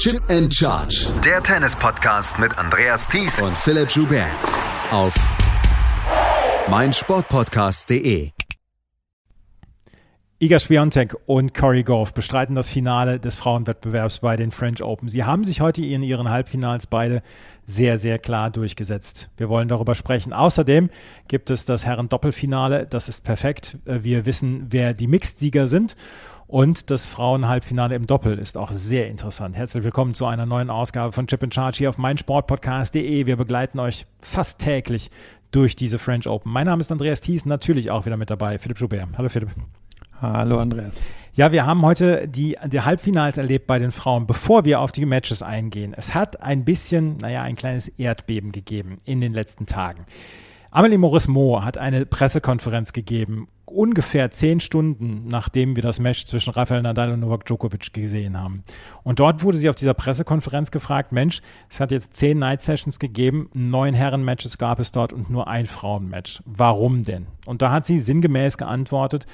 Chip and Charge. Der Tennis-Podcast mit Andreas Thies und Philipp Joubert. Auf meinsportpodcast.de. Iga Swiatek und Corey Goff bestreiten das Finale des Frauenwettbewerbs bei den French Open. Sie haben sich heute in ihren Halbfinals beide sehr, sehr klar durchgesetzt. Wir wollen darüber sprechen. Außerdem gibt es das Herren-Doppelfinale. Das ist perfekt. Wir wissen, wer die Mixed-Sieger sind. Und das Frauen-Halbfinale im Doppel ist auch sehr interessant. Herzlich willkommen zu einer neuen Ausgabe von Chip in Charge hier auf meinsportpodcast.de. Wir begleiten euch fast täglich durch diese French Open. Mein Name ist Andreas Thies, natürlich auch wieder mit dabei. Philipp Joubert. Hallo Philipp. Hallo Andreas. Ja, wir haben heute die, die Halbfinals erlebt bei den Frauen, bevor wir auf die Matches eingehen. Es hat ein bisschen, naja, ein kleines Erdbeben gegeben in den letzten Tagen. Amelie Maurice-Moore hat eine Pressekonferenz gegeben ungefähr zehn Stunden, nachdem wir das Match zwischen Rafael Nadal und Novak Djokovic gesehen haben. Und dort wurde sie auf dieser Pressekonferenz gefragt, Mensch, es hat jetzt zehn Night Sessions gegeben, neun Herren-Matches gab es dort und nur ein Frauen-Match. Warum denn? Und da hat sie sinngemäß geantwortet,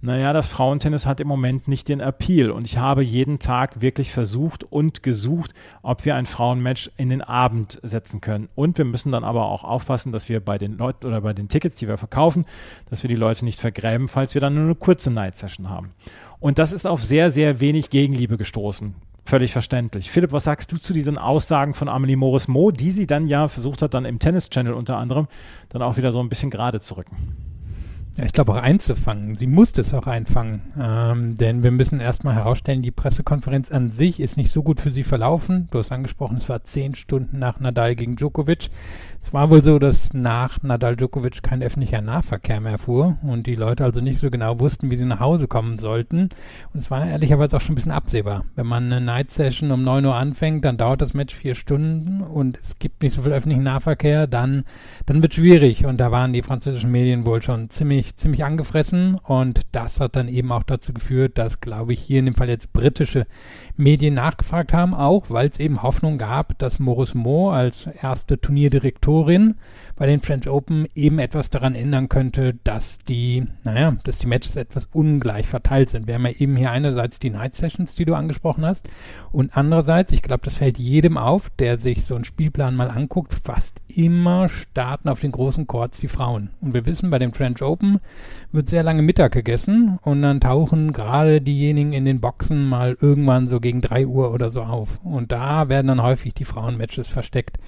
naja, das Frauentennis hat im Moment nicht den Appeal und ich habe jeden Tag wirklich versucht und gesucht, ob wir ein Frauenmatch in den Abend setzen können. Und wir müssen dann aber auch aufpassen, dass wir bei den Leuten oder bei den Tickets, die wir verkaufen, dass wir die Leute nicht vergessen gräben, falls wir dann nur eine kurze Night Session haben. Und das ist auf sehr, sehr wenig Gegenliebe gestoßen. Völlig verständlich. Philipp, was sagst du zu diesen Aussagen von Amelie Morris Mo, die sie dann ja versucht hat, dann im Tennis Channel unter anderem, dann auch wieder so ein bisschen gerade zu rücken? Ja, ich glaube auch einzufangen. Sie musste es auch einfangen. Ähm, denn wir müssen erstmal herausstellen, die Pressekonferenz an sich ist nicht so gut für sie verlaufen. Du hast angesprochen, es war zehn Stunden nach Nadal gegen Djokovic. Es war wohl so, dass nach Nadal Djokovic kein öffentlicher Nahverkehr mehr fuhr und die Leute also nicht so genau wussten, wie sie nach Hause kommen sollten. Und es war ehrlicherweise auch schon ein bisschen absehbar. Wenn man eine Night Session um 9 Uhr anfängt, dann dauert das Match vier Stunden und es gibt nicht so viel öffentlichen Nahverkehr, dann, dann wird schwierig. Und da waren die französischen Medien wohl schon ziemlich, ziemlich angefressen und das hat dann eben auch dazu geführt, dass, glaube ich, hier in dem Fall jetzt britische Medien nachgefragt haben, auch weil es eben Hoffnung gab, dass Maurice Mo als erste Turnierdirektorin bei den French Open eben etwas daran ändern könnte, dass die, naja, dass die Matches etwas ungleich verteilt sind. Wir haben ja eben hier einerseits die Night Sessions, die du angesprochen hast, und andererseits, ich glaube, das fällt jedem auf, der sich so einen Spielplan mal anguckt, fast immer starten auf den großen Courts die Frauen. Und wir wissen, bei den French Open wird sehr lange Mittag gegessen und dann tauchen gerade diejenigen in den Boxen mal irgendwann so gegen drei Uhr oder so auf. Und da werden dann häufig die Frauenmatches versteckt.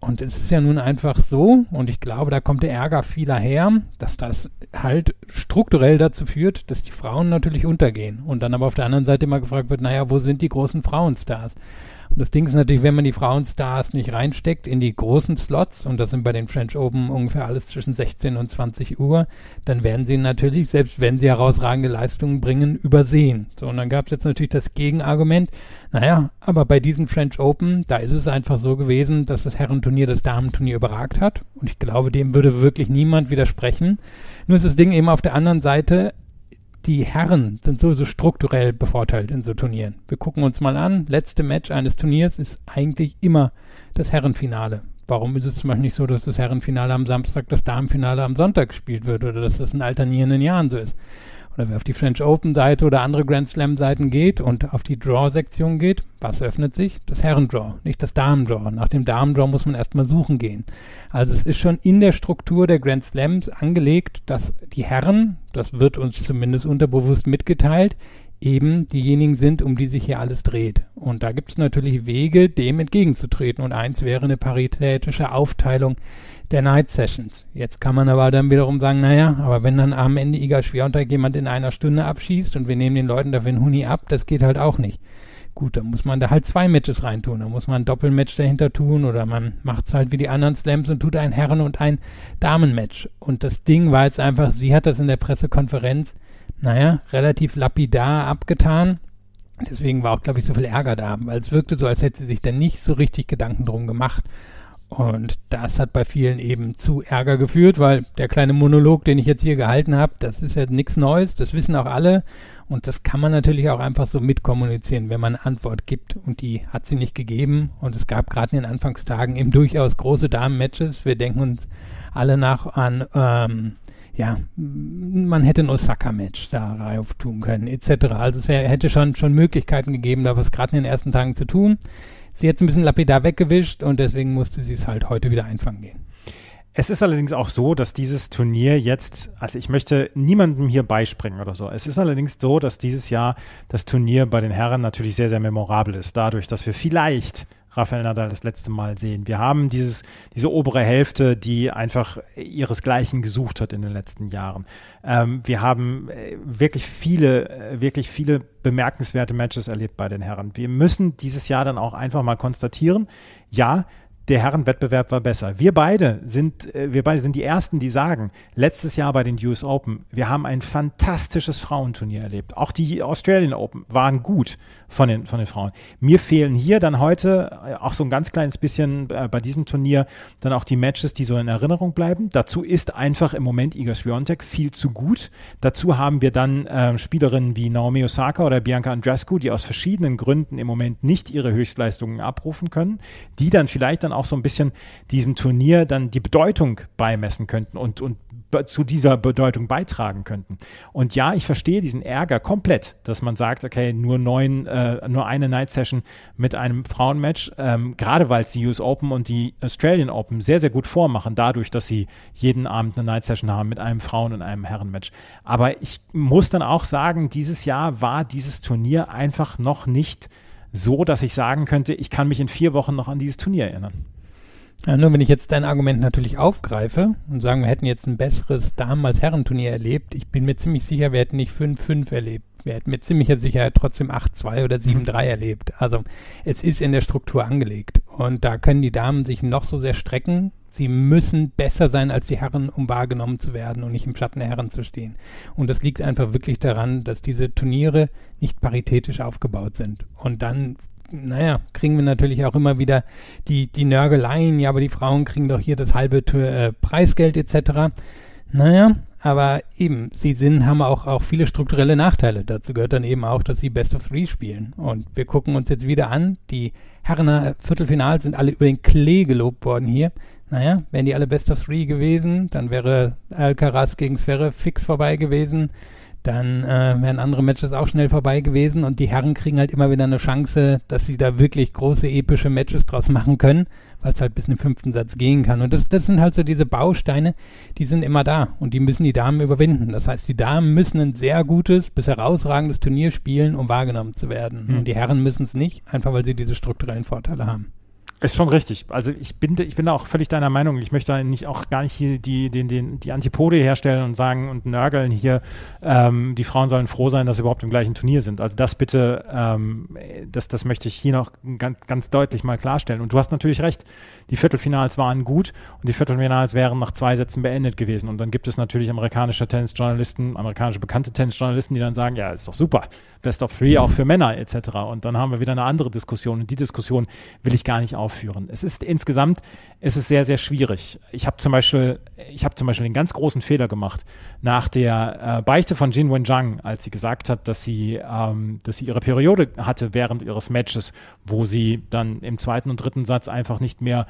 Und es ist ja nun einfach so, und ich glaube, da kommt der Ärger vieler her, dass das halt strukturell dazu führt, dass die Frauen natürlich untergehen. Und dann aber auf der anderen Seite immer gefragt wird, naja, wo sind die großen Frauenstars? Und das Ding ist natürlich, wenn man die Frauenstars nicht reinsteckt in die großen Slots, und das sind bei den French Open ungefähr alles zwischen 16 und 20 Uhr, dann werden sie natürlich, selbst wenn sie herausragende Leistungen bringen, übersehen. So, und dann gab es jetzt natürlich das Gegenargument, naja, aber bei diesen French Open, da ist es einfach so gewesen, dass das Herrenturnier das Damenturnier überragt hat. Und ich glaube, dem würde wirklich niemand widersprechen. Nur ist das Ding eben auf der anderen Seite, die Herren sind sowieso strukturell bevorteilt in so Turnieren. Wir gucken uns mal an, letzte Match eines Turniers ist eigentlich immer das Herrenfinale. Warum ist es zum Beispiel nicht so, dass das Herrenfinale am Samstag, das Damenfinale am Sonntag gespielt wird oder dass das in alternierenden Jahren so ist? Oder wer auf die French Open Seite oder andere Grand Slam Seiten geht und auf die Draw Sektion geht, was öffnet sich? Das Herrendraw, nicht das Damendraw. Nach dem Damendraw muss man erstmal suchen gehen. Also es ist schon in der Struktur der Grand Slams angelegt, dass die Herren, das wird uns zumindest unterbewusst mitgeteilt, eben diejenigen sind, um die sich hier alles dreht. Und da gibt es natürlich Wege, dem entgegenzutreten. Und eins wäre eine paritätische Aufteilung der Night Sessions. Jetzt kann man aber dann wiederum sagen, naja, aber wenn dann am Ende Iga Schwiontek jemand in einer Stunde abschießt und wir nehmen den Leuten dafür einen Huni ab, das geht halt auch nicht. Gut, dann muss man da halt zwei Matches reintun. Da muss man ein Doppelmatch dahinter tun oder man macht es halt wie die anderen Slams und tut ein Herren- und ein Damenmatch. Und das Ding war jetzt einfach, sie hat das in der Pressekonferenz, naja, relativ lapidar abgetan. Deswegen war auch, glaube ich, so viel Ärger da, weil es wirkte so, als hätte sie sich da nicht so richtig Gedanken drum gemacht. Und das hat bei vielen eben zu Ärger geführt, weil der kleine Monolog, den ich jetzt hier gehalten habe, das ist ja nichts Neues, das wissen auch alle. Und das kann man natürlich auch einfach so mitkommunizieren, wenn man eine Antwort gibt. Und die hat sie nicht gegeben. Und es gab gerade in den Anfangstagen eben durchaus große Damen-Matches. Wir denken uns alle nach an ähm, ja, man hätte ein Osaka-Match da rauf tun können, etc. Also es wär, hätte schon, schon Möglichkeiten gegeben, da was gerade in den ersten Tagen zu tun. Sie hat es ein bisschen lapidar weggewischt und deswegen musste sie es halt heute wieder einfangen gehen. Es ist allerdings auch so, dass dieses Turnier jetzt, also ich möchte niemandem hier beispringen oder so. Es ist allerdings so, dass dieses Jahr das Turnier bei den Herren natürlich sehr, sehr memorabel ist. Dadurch, dass wir vielleicht Rafael Nadal das letzte Mal sehen. Wir haben dieses, diese obere Hälfte, die einfach ihresgleichen gesucht hat in den letzten Jahren. Ähm, wir haben äh, wirklich viele, äh, wirklich viele bemerkenswerte Matches erlebt bei den Herren. Wir müssen dieses Jahr dann auch einfach mal konstatieren, ja, der Herrenwettbewerb war besser. Wir beide sind, äh, wir beide sind die ersten, die sagen, letztes Jahr bei den US Open, wir haben ein fantastisches Frauenturnier erlebt. Auch die Australian Open waren gut von den, von den Frauen. Mir fehlen hier dann heute äh, auch so ein ganz kleines bisschen äh, bei diesem Turnier dann auch die Matches, die so in Erinnerung bleiben. Dazu ist einfach im Moment Iga Swiatek viel zu gut. Dazu haben wir dann äh, Spielerinnen wie Naomi Osaka oder Bianca Andreescu, die aus verschiedenen Gründen im Moment nicht ihre Höchstleistungen abrufen können, die dann vielleicht dann auch so ein bisschen diesem Turnier dann die Bedeutung beimessen könnten und, und zu dieser Bedeutung beitragen könnten. Und ja, ich verstehe diesen Ärger komplett, dass man sagt, okay, nur neun, äh, nur eine Night Session mit einem Frauenmatch, ähm, gerade weil es die US Open und die Australian Open sehr, sehr gut vormachen, dadurch, dass sie jeden Abend eine Night Session haben mit einem Frauen- und einem Herrenmatch. Aber ich muss dann auch sagen, dieses Jahr war dieses Turnier einfach noch nicht so, dass ich sagen könnte, ich kann mich in vier Wochen noch an dieses Turnier erinnern. Ja, nur wenn ich jetzt dein Argument natürlich aufgreife und sagen, wir hätten jetzt ein besseres Damen- als Herrenturnier erlebt, ich bin mir ziemlich sicher, wir hätten nicht 5-5 erlebt. Wir hätten mit ziemlicher Sicherheit trotzdem 8-2 oder 7-3 mhm. erlebt. Also es ist in der Struktur angelegt. Und da können die Damen sich noch so sehr strecken. Sie müssen besser sein als die Herren, um wahrgenommen zu werden und nicht im Schatten der Herren zu stehen. Und das liegt einfach wirklich daran, dass diese Turniere nicht paritätisch aufgebaut sind. Und dann naja, kriegen wir natürlich auch immer wieder die, die Nörgeleien, ja, aber die Frauen kriegen doch hier das halbe äh, Preisgeld etc. Naja, aber eben, sie sind, haben auch, auch viele strukturelle Nachteile. Dazu gehört dann eben auch, dass sie Best of Three spielen. Und wir gucken uns jetzt wieder an, die Herren Viertelfinals sind alle über den Klee gelobt worden hier. Naja, wären die alle Best of Three gewesen, dann wäre Alcaraz gegen Sverre fix vorbei gewesen dann äh, wären andere Matches auch schnell vorbei gewesen und die Herren kriegen halt immer wieder eine Chance, dass sie da wirklich große epische Matches draus machen können, weil es halt bis in den fünften Satz gehen kann. Und das, das sind halt so diese Bausteine, die sind immer da und die müssen die Damen überwinden. Das heißt, die Damen müssen ein sehr gutes bis herausragendes Turnier spielen, um wahrgenommen zu werden. Mhm. Und die Herren müssen es nicht, einfach weil sie diese strukturellen Vorteile haben. Ist schon richtig. Also ich bin, ich bin da auch völlig deiner Meinung. Ich möchte da nicht auch gar nicht hier die, die, die, die Antipode herstellen und sagen und nörgeln hier, ähm, die Frauen sollen froh sein, dass sie überhaupt im gleichen Turnier sind. Also das bitte, ähm, das, das möchte ich hier noch ganz, ganz deutlich mal klarstellen. Und du hast natürlich recht, die Viertelfinals waren gut und die Viertelfinals wären nach zwei Sätzen beendet gewesen. Und dann gibt es natürlich amerikanische Tennisjournalisten, amerikanische bekannte Tennisjournalisten, die dann sagen, ja, ist doch super, Best of Three auch für Männer etc. Und dann haben wir wieder eine andere Diskussion. Und die Diskussion will ich gar nicht auf aufführen. Es ist insgesamt, es ist sehr, sehr schwierig. Ich habe zum Beispiel, ich habe zum Beispiel den ganz großen Fehler gemacht nach der äh, Beichte von Jin Wenjiang, als sie gesagt hat, dass sie, ähm, dass sie ihre Periode hatte während ihres Matches, wo sie dann im zweiten und dritten Satz einfach nicht mehr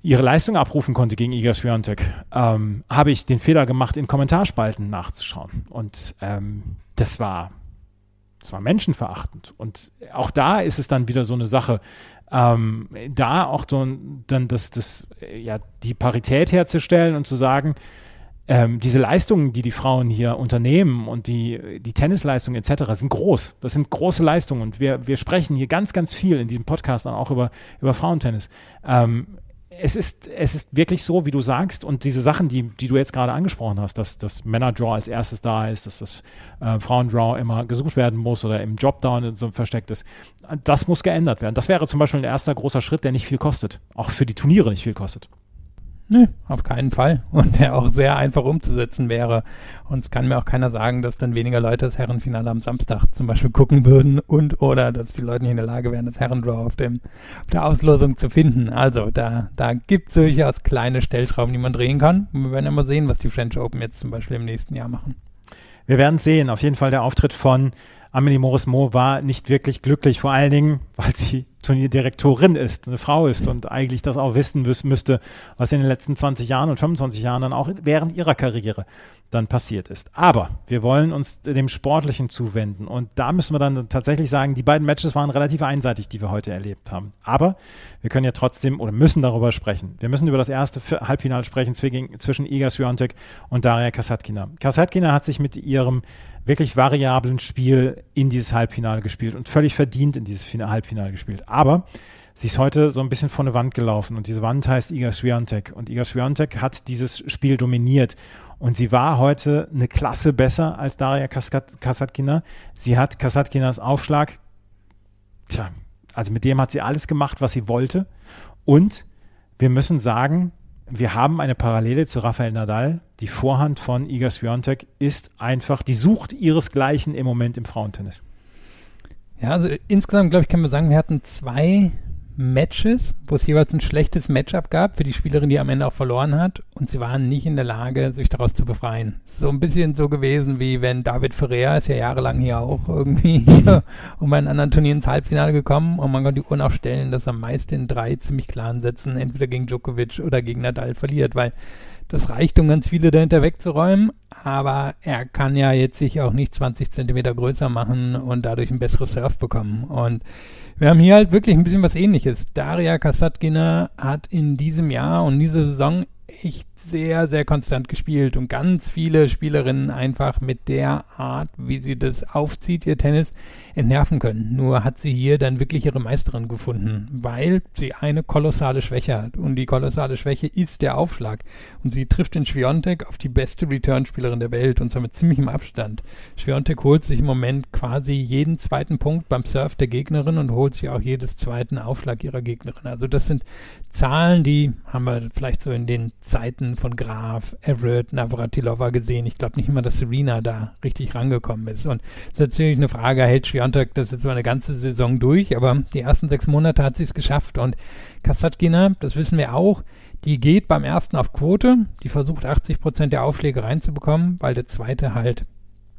ihre Leistung abrufen konnte gegen Iga Swiatek, ähm, habe ich den Fehler gemacht, in Kommentarspalten nachzuschauen. Und ähm, das war das war menschenverachtend. Und auch da ist es dann wieder so eine Sache, ähm, da auch so, dann das, das, ja, die Parität herzustellen und zu sagen, ähm, diese Leistungen, die die Frauen hier unternehmen und die, die Tennisleistungen etc. sind groß. Das sind große Leistungen und wir, wir sprechen hier ganz, ganz viel in diesem Podcast dann auch über, über Frauentennis. Ähm, es ist, es ist wirklich so, wie du sagst, und diese Sachen, die, die du jetzt gerade angesprochen hast, dass das Männerdraw als erstes da ist, dass das äh, Frauendraw immer gesucht werden muss oder im Jobdown so versteckt ist, das muss geändert werden. Das wäre zum Beispiel ein erster großer Schritt, der nicht viel kostet. Auch für die Turniere nicht viel kostet. Nö, auf keinen Fall. Und der auch sehr einfach umzusetzen wäre. Und es kann mir auch keiner sagen, dass dann weniger Leute das Herrenfinale am Samstag zum Beispiel gucken würden und oder dass die Leute nicht in der Lage wären, das Herrendraw auf, auf der Auslosung zu finden. Also da, da gibt es durchaus kleine Stellschrauben, die man drehen kann. Und wir werden immer sehen, was die French Open jetzt zum Beispiel im nächsten Jahr machen. Wir werden sehen. Auf jeden Fall der Auftritt von Amelie Morris Mo war nicht wirklich glücklich, vor allen Dingen, weil sie Turnierdirektorin ist, eine Frau ist und eigentlich das auch wissen müsste, was in den letzten 20 Jahren und 25 Jahren dann auch während ihrer Karriere dann passiert ist. Aber wir wollen uns dem Sportlichen zuwenden und da müssen wir dann tatsächlich sagen, die beiden Matches waren relativ einseitig, die wir heute erlebt haben. Aber wir können ja trotzdem oder müssen darüber sprechen. Wir müssen über das erste Halbfinale sprechen zwischen Iga Swiatek und Daria Kasatkina. Kasatkina hat sich mit ihrem wirklich variablen Spiel in dieses Halbfinale gespielt und völlig verdient in dieses Halbfinale gespielt. Aber sie ist heute so ein bisschen vor eine Wand gelaufen und diese Wand heißt Iga Swiatek und Iga Swiatek hat dieses Spiel dominiert und sie war heute eine Klasse besser als Daria Kasatkina. Sie hat Kasatkinas Aufschlag, tja, also mit dem hat sie alles gemacht, was sie wollte. Und wir müssen sagen, wir haben eine Parallele zu Rafael Nadal. Die Vorhand von Iga Swiatek ist einfach, die sucht ihresgleichen im Moment im Frauentennis. Ja, also insgesamt, glaube ich, können wir sagen, wir hatten zwei Matches, wo es jeweils ein schlechtes Matchup gab für die Spielerin, die am Ende auch verloren hat. Und sie waren nicht in der Lage, sich daraus zu befreien. So ein bisschen so gewesen, wie wenn David Ferrer ist ja jahrelang hier auch irgendwie um einen anderen Turnier ins Halbfinale gekommen. Und man kann die Uhr auch stellen, dass er meist in drei ziemlich klaren Sätzen entweder gegen Djokovic oder gegen Nadal verliert, weil das reicht, um ganz viele dahinter wegzuräumen, aber er kann ja jetzt sich auch nicht 20 Zentimeter größer machen und dadurch ein besseres Surf bekommen. Und wir haben hier halt wirklich ein bisschen was ähnliches. Daria Kasatkina hat in diesem Jahr und dieser Saison echt sehr, sehr konstant gespielt und ganz viele Spielerinnen einfach mit der Art, wie sie das aufzieht, ihr Tennis, entnerven können. Nur hat sie hier dann wirklich ihre Meisterin gefunden, weil sie eine kolossale Schwäche hat. Und die kolossale Schwäche ist der Aufschlag. Und sie trifft in Schwiontek auf die beste Return-Spielerin der Welt und zwar mit ziemlichem Abstand. Schwiontek holt sich im Moment quasi jeden zweiten Punkt beim Surf der Gegnerin und holt sich auch jedes zweiten Aufschlag ihrer Gegnerin. Also das sind Zahlen, die haben wir vielleicht so in den Zeiten von Graf, Everett, Navratilova gesehen. Ich glaube nicht immer, dass Serena da richtig rangekommen ist. Und es ist natürlich eine Frage, hält Schwiontek das jetzt so eine ganze Saison durch, aber die ersten sechs Monate hat sie es geschafft. Und Kasatkina, das wissen wir auch, die geht beim ersten auf Quote, die versucht 80 Prozent der Aufschläge reinzubekommen, weil der zweite halt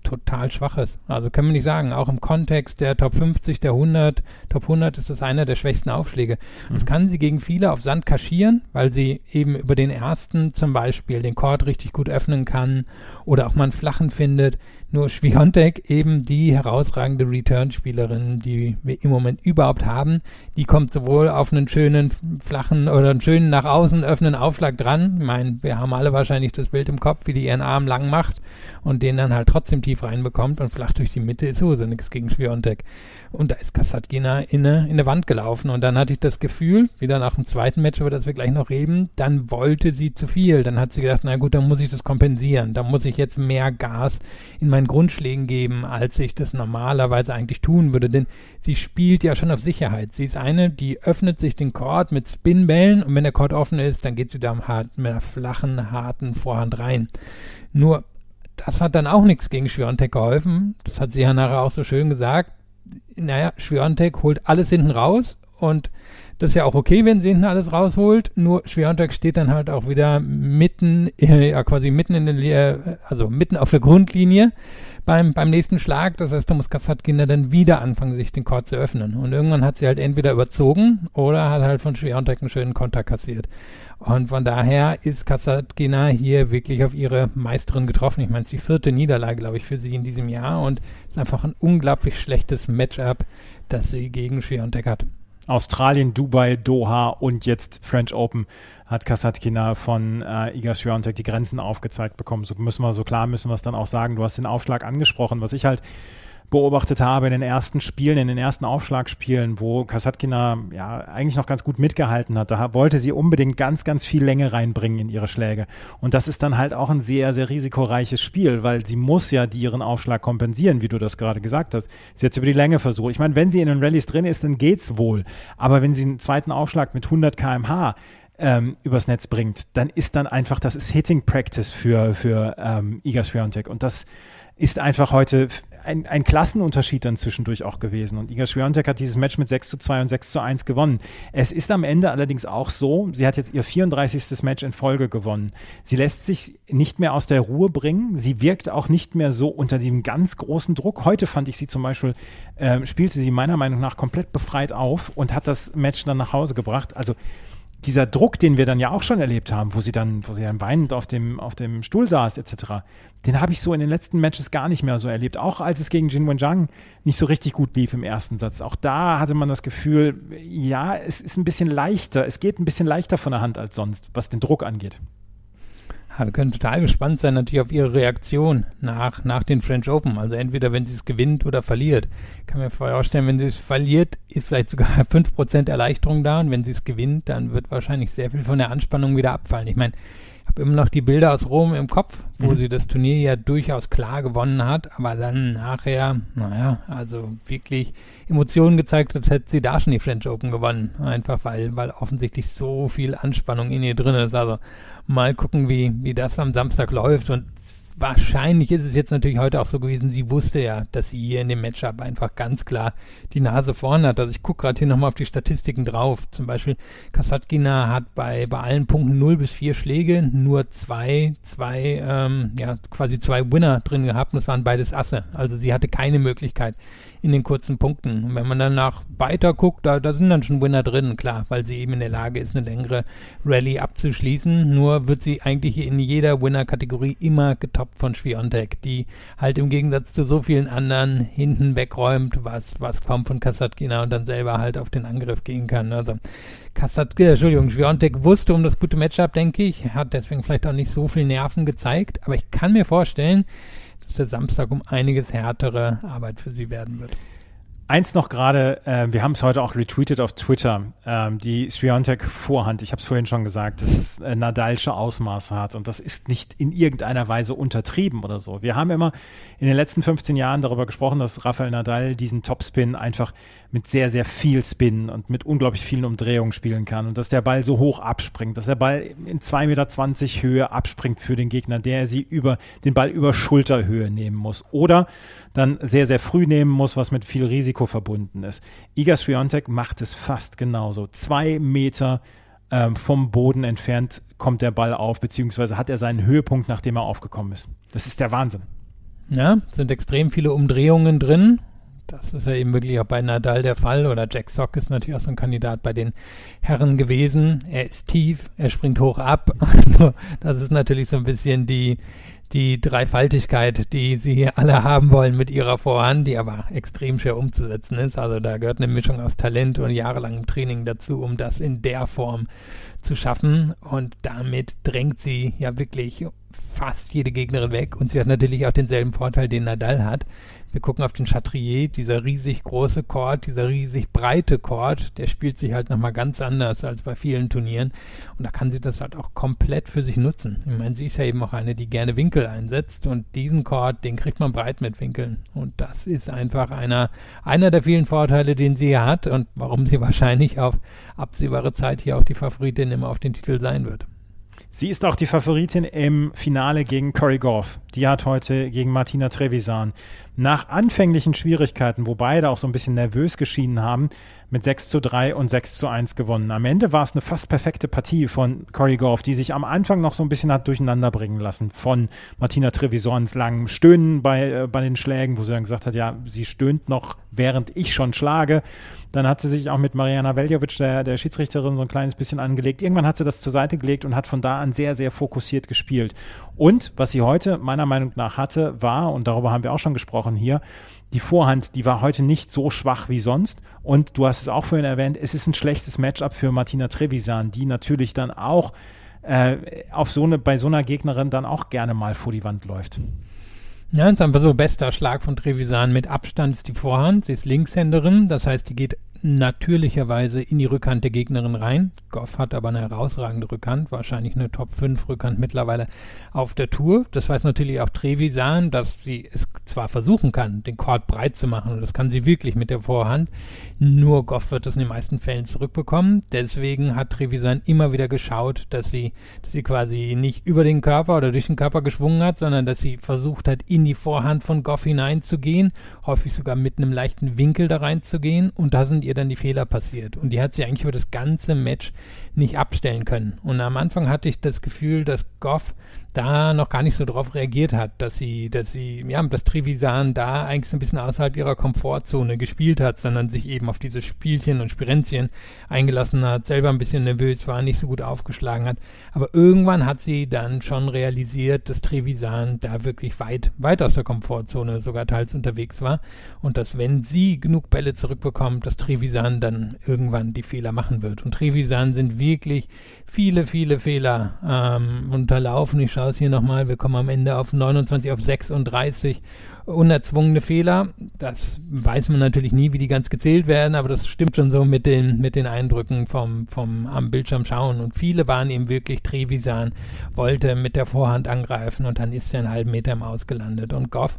total schwach ist. Also können wir nicht sagen, auch im Kontext der Top 50, der 100, Top 100 ist das einer der schwächsten Aufschläge. Mhm. Das kann sie gegen viele auf Sand kaschieren, weil sie eben über den ersten zum Beispiel den Chord richtig gut öffnen kann oder auch mal einen flachen findet. Nur Schwiontek, eben die herausragende Return-Spielerin, die wir im Moment überhaupt haben, die kommt sowohl auf einen schönen flachen oder einen schönen nach außen öffnenden Aufschlag dran. Ich meine, wir haben alle wahrscheinlich das Bild im Kopf, wie die ihren Arm lang macht und den dann halt trotzdem tief reinbekommt und flach durch die Mitte ist so nichts gegen Schwiontek. Und da ist Kasatkina in eine, in eine Wand gelaufen. Und dann hatte ich das Gefühl, wieder nach dem zweiten Match, über das wir gleich noch reden, dann wollte sie zu viel. Dann hat sie gedacht, na gut, dann muss ich das kompensieren. Da muss ich jetzt mehr Gas in meinen Grundschlägen geben, als ich das normalerweise eigentlich tun würde. Denn sie spielt ja schon auf Sicherheit. Sie ist eine, die öffnet sich den Chord mit Spinbällen und wenn der Chord offen ist, dann geht sie da mit einer flachen, harten Vorhand rein. Nur das hat dann auch nichts gegen Schwiontek geholfen. Das hat sie ja nachher auch so schön gesagt naja, Schwiontek holt alles hinten raus und das ist ja auch okay, wenn sie hinten alles rausholt. Nur Schwiontek steht dann halt auch wieder mitten, äh, ja quasi mitten in der, also mitten auf der Grundlinie beim, beim nächsten Schlag. Das heißt, da muss Kasatkina dann wieder anfangen, sich den Chord zu öffnen. Und irgendwann hat sie halt entweder überzogen oder hat halt von Schwiontek einen schönen Konter kassiert. Und von daher ist Kasatkina hier wirklich auf ihre Meisterin getroffen. Ich meine, es ist die vierte Niederlage, glaube ich, für sie in diesem Jahr und es ist einfach ein unglaublich schlechtes Matchup, das sie gegen Schwiontek hat. Australien, Dubai, Doha und jetzt French Open hat Kasatkina von äh, Iga Swiatek die Grenzen aufgezeigt bekommen. So müssen wir, so klar müssen wir es dann auch sagen. Du hast den Aufschlag angesprochen. Was ich halt beobachtet habe in den ersten Spielen, in den ersten Aufschlagspielen, wo Kasatkina ja eigentlich noch ganz gut mitgehalten hat. Da wollte sie unbedingt ganz, ganz viel Länge reinbringen in ihre Schläge. Und das ist dann halt auch ein sehr, sehr risikoreiches Spiel, weil sie muss ja ihren Aufschlag kompensieren, wie du das gerade gesagt hast. Sie hat über die Länge versucht. Ich meine, wenn sie in den Rallyes drin ist, dann geht's wohl. Aber wenn sie einen zweiten Aufschlag mit 100 kmh ähm, übers Netz bringt, dann ist dann einfach, das ist Hitting Practice für, für ähm, Iga Swiatek. Und das ist einfach heute ein, ein Klassenunterschied dann zwischendurch auch gewesen. Und Iga Swiatek hat dieses Match mit 6 zu 2 und 6 zu 1 gewonnen. Es ist am Ende allerdings auch so, sie hat jetzt ihr 34. Match in Folge gewonnen. Sie lässt sich nicht mehr aus der Ruhe bringen. Sie wirkt auch nicht mehr so unter diesem ganz großen Druck. Heute fand ich sie zum Beispiel, äh, spielte sie meiner Meinung nach komplett befreit auf und hat das Match dann nach Hause gebracht. Also dieser Druck, den wir dann ja auch schon erlebt haben, wo sie dann, wo sie dann weinend auf dem, auf dem Stuhl saß, etc., den habe ich so in den letzten Matches gar nicht mehr so erlebt. Auch als es gegen Jin Wenjiang nicht so richtig gut lief im ersten Satz. Auch da hatte man das Gefühl, ja, es ist ein bisschen leichter, es geht ein bisschen leichter von der Hand als sonst, was den Druck angeht. Wir können total gespannt sein natürlich auf ihre Reaktion nach, nach den French Open. Also entweder wenn sie es gewinnt oder verliert. Ich kann mir vorstellen, wenn sie es verliert, ist vielleicht sogar 5% Erleichterung da und wenn sie es gewinnt, dann wird wahrscheinlich sehr viel von der Anspannung wieder abfallen. Ich meine, habe immer noch die Bilder aus Rom im Kopf, wo mhm. sie das Turnier ja durchaus klar gewonnen hat, aber dann nachher, naja, also wirklich Emotionen gezeigt hat, hätte sie da schon die French Open gewonnen. Einfach weil, weil offensichtlich so viel Anspannung in ihr drin ist. Also mal gucken, wie, wie das am Samstag läuft und wahrscheinlich ist es jetzt natürlich heute auch so gewesen, sie wusste ja, dass sie hier in dem Matchup einfach ganz klar die Nase vorn hat. Also ich gucke gerade hier nochmal auf die Statistiken drauf. Zum Beispiel Kasatkina hat bei, bei allen Punkten 0 bis 4 Schläge nur zwei, zwei, ähm, ja, quasi zwei Winner drin gehabt und das waren beides Asse. Also sie hatte keine Möglichkeit in den kurzen Punkten. Und wenn man dann nach weiter guckt, da, da sind dann schon Winner drin, klar, weil sie eben in der Lage ist, eine längere Rallye abzuschließen. Nur wird sie eigentlich in jeder Winner-Kategorie immer getoppt von Schwiontek, die halt im Gegensatz zu so vielen anderen hinten wegräumt, was, was kommt von Kasatkina und dann selber halt auf den Angriff gehen kann. Also Kasatkina, Entschuldigung, Schwiontek wusste um das gute Matchup, denke ich, hat deswegen vielleicht auch nicht so viel Nerven gezeigt, aber ich kann mir vorstellen, dass der Samstag um einiges härtere Arbeit für sie werden wird. Eins noch gerade, äh, wir haben es heute auch retweetet auf Twitter, ähm, die Sviontek Vorhand, ich habe es vorhin schon gesagt, dass es äh, Nadalsche Ausmaße hat und das ist nicht in irgendeiner Weise untertrieben oder so. Wir haben immer in den letzten 15 Jahren darüber gesprochen, dass Rafael Nadal diesen Topspin einfach mit sehr, sehr viel Spin und mit unglaublich vielen Umdrehungen spielen kann und dass der Ball so hoch abspringt, dass der Ball in 2,20 Meter Höhe abspringt für den Gegner, der sie über den Ball über Schulterhöhe nehmen muss oder dann sehr, sehr früh nehmen muss, was mit viel Risiko verbunden ist. Iga Swiatek macht es fast genauso. Zwei Meter ähm, vom Boden entfernt kommt der Ball auf, beziehungsweise hat er seinen Höhepunkt, nachdem er aufgekommen ist. Das ist der Wahnsinn. Ja, sind extrem viele Umdrehungen drin. Das ist ja eben wirklich auch bei Nadal der Fall oder Jack Sock ist natürlich auch so ein Kandidat bei den Herren gewesen. Er ist tief, er springt hoch ab. Also das ist natürlich so ein bisschen die, die Dreifaltigkeit, die sie alle haben wollen mit ihrer Vorhand, die aber extrem schwer umzusetzen ist. Also da gehört eine Mischung aus Talent und jahrelangem Training dazu, um das in der Form zu schaffen. Und damit drängt sie ja wirklich fast jede Gegnerin weg. Und sie hat natürlich auch denselben Vorteil, den Nadal hat. Wir gucken auf den Chatrier, dieser riesig große Chord, dieser riesig breite Chord, der spielt sich halt nochmal ganz anders als bei vielen Turnieren. Und da kann sie das halt auch komplett für sich nutzen. Ich meine, sie ist ja eben auch eine, die gerne Winkel einsetzt und diesen Chord, den kriegt man breit mit Winkeln. Und das ist einfach einer, einer der vielen Vorteile, den sie hier hat und warum sie wahrscheinlich auf absehbare Zeit hier auch die Favoritin immer auf den Titel sein wird. Sie ist auch die Favoritin im Finale gegen Cory Goff. Die hat heute gegen Martina Trevisan nach anfänglichen Schwierigkeiten, wo beide auch so ein bisschen nervös geschienen haben, mit 6 zu 3 und 6 zu 1 gewonnen. Am Ende war es eine fast perfekte Partie von Corey Goff, die sich am Anfang noch so ein bisschen hat durcheinander bringen lassen von Martina Trevisons langem Stöhnen bei, äh, bei den Schlägen, wo sie dann gesagt hat, ja, sie stöhnt noch, während ich schon schlage. Dann hat sie sich auch mit Mariana Veljovic, der, der Schiedsrichterin, so ein kleines bisschen angelegt. Irgendwann hat sie das zur Seite gelegt und hat von da an sehr, sehr fokussiert gespielt. Und was sie heute meiner Meinung nach hatte, war, und darüber haben wir auch schon gesprochen hier, die Vorhand, die war heute nicht so schwach wie sonst. Und du hast es auch vorhin erwähnt, es ist ein schlechtes Matchup für Martina Trevisan, die natürlich dann auch äh, auf so eine, bei so einer Gegnerin dann auch gerne mal vor die Wand läuft. Ja, ist einfach so bester Schlag von Trevisan mit Abstand ist die Vorhand. Sie ist Linkshänderin, das heißt, die geht natürlicherweise in die Rückhand der Gegnerin rein. Goff hat aber eine herausragende Rückhand, wahrscheinlich eine Top 5 Rückhand mittlerweile auf der Tour. Das weiß natürlich auch Trevisan, dass sie es zwar versuchen kann, den Court breit zu machen, und das kann sie wirklich mit der Vorhand, nur Goff wird es in den meisten Fällen zurückbekommen. Deswegen hat Trevisan immer wieder geschaut, dass sie, dass sie quasi nicht über den Körper oder durch den Körper geschwungen hat, sondern dass sie versucht hat, in die Vorhand von Goff hineinzugehen, häufig sogar mit einem leichten Winkel da reinzugehen und da sind ihr dann die Fehler passiert. Und die hat sie eigentlich über das ganze Match nicht abstellen können. Und am Anfang hatte ich das Gefühl, dass Goff da noch gar nicht so drauf reagiert hat, dass sie, dass sie, ja, dass Trevisan da eigentlich so ein bisschen außerhalb ihrer Komfortzone gespielt hat, sondern sich eben auf diese Spielchen und Spirenzchen eingelassen hat, selber ein bisschen nervös war, nicht so gut aufgeschlagen hat. Aber irgendwann hat sie dann schon realisiert, dass Trevisan da wirklich weit, weit aus der Komfortzone sogar teils unterwegs war und dass wenn sie genug Bälle zurückbekommt, dass Trevisan dann irgendwann die Fehler machen wird. Und Trevisan sind wirklich viele, viele Fehler ähm, unterlaufen. Ich schaue es hier nochmal. Wir kommen am Ende auf 29, auf 36 unerzwungene Fehler. Das weiß man natürlich nie, wie die ganz gezählt werden, aber das stimmt schon so mit den, mit den Eindrücken vom, vom am Bildschirm schauen. Und viele waren eben wirklich Trevisan, wollte mit der Vorhand angreifen und dann ist er einen halben Meter im Aus gelandet. Und Goff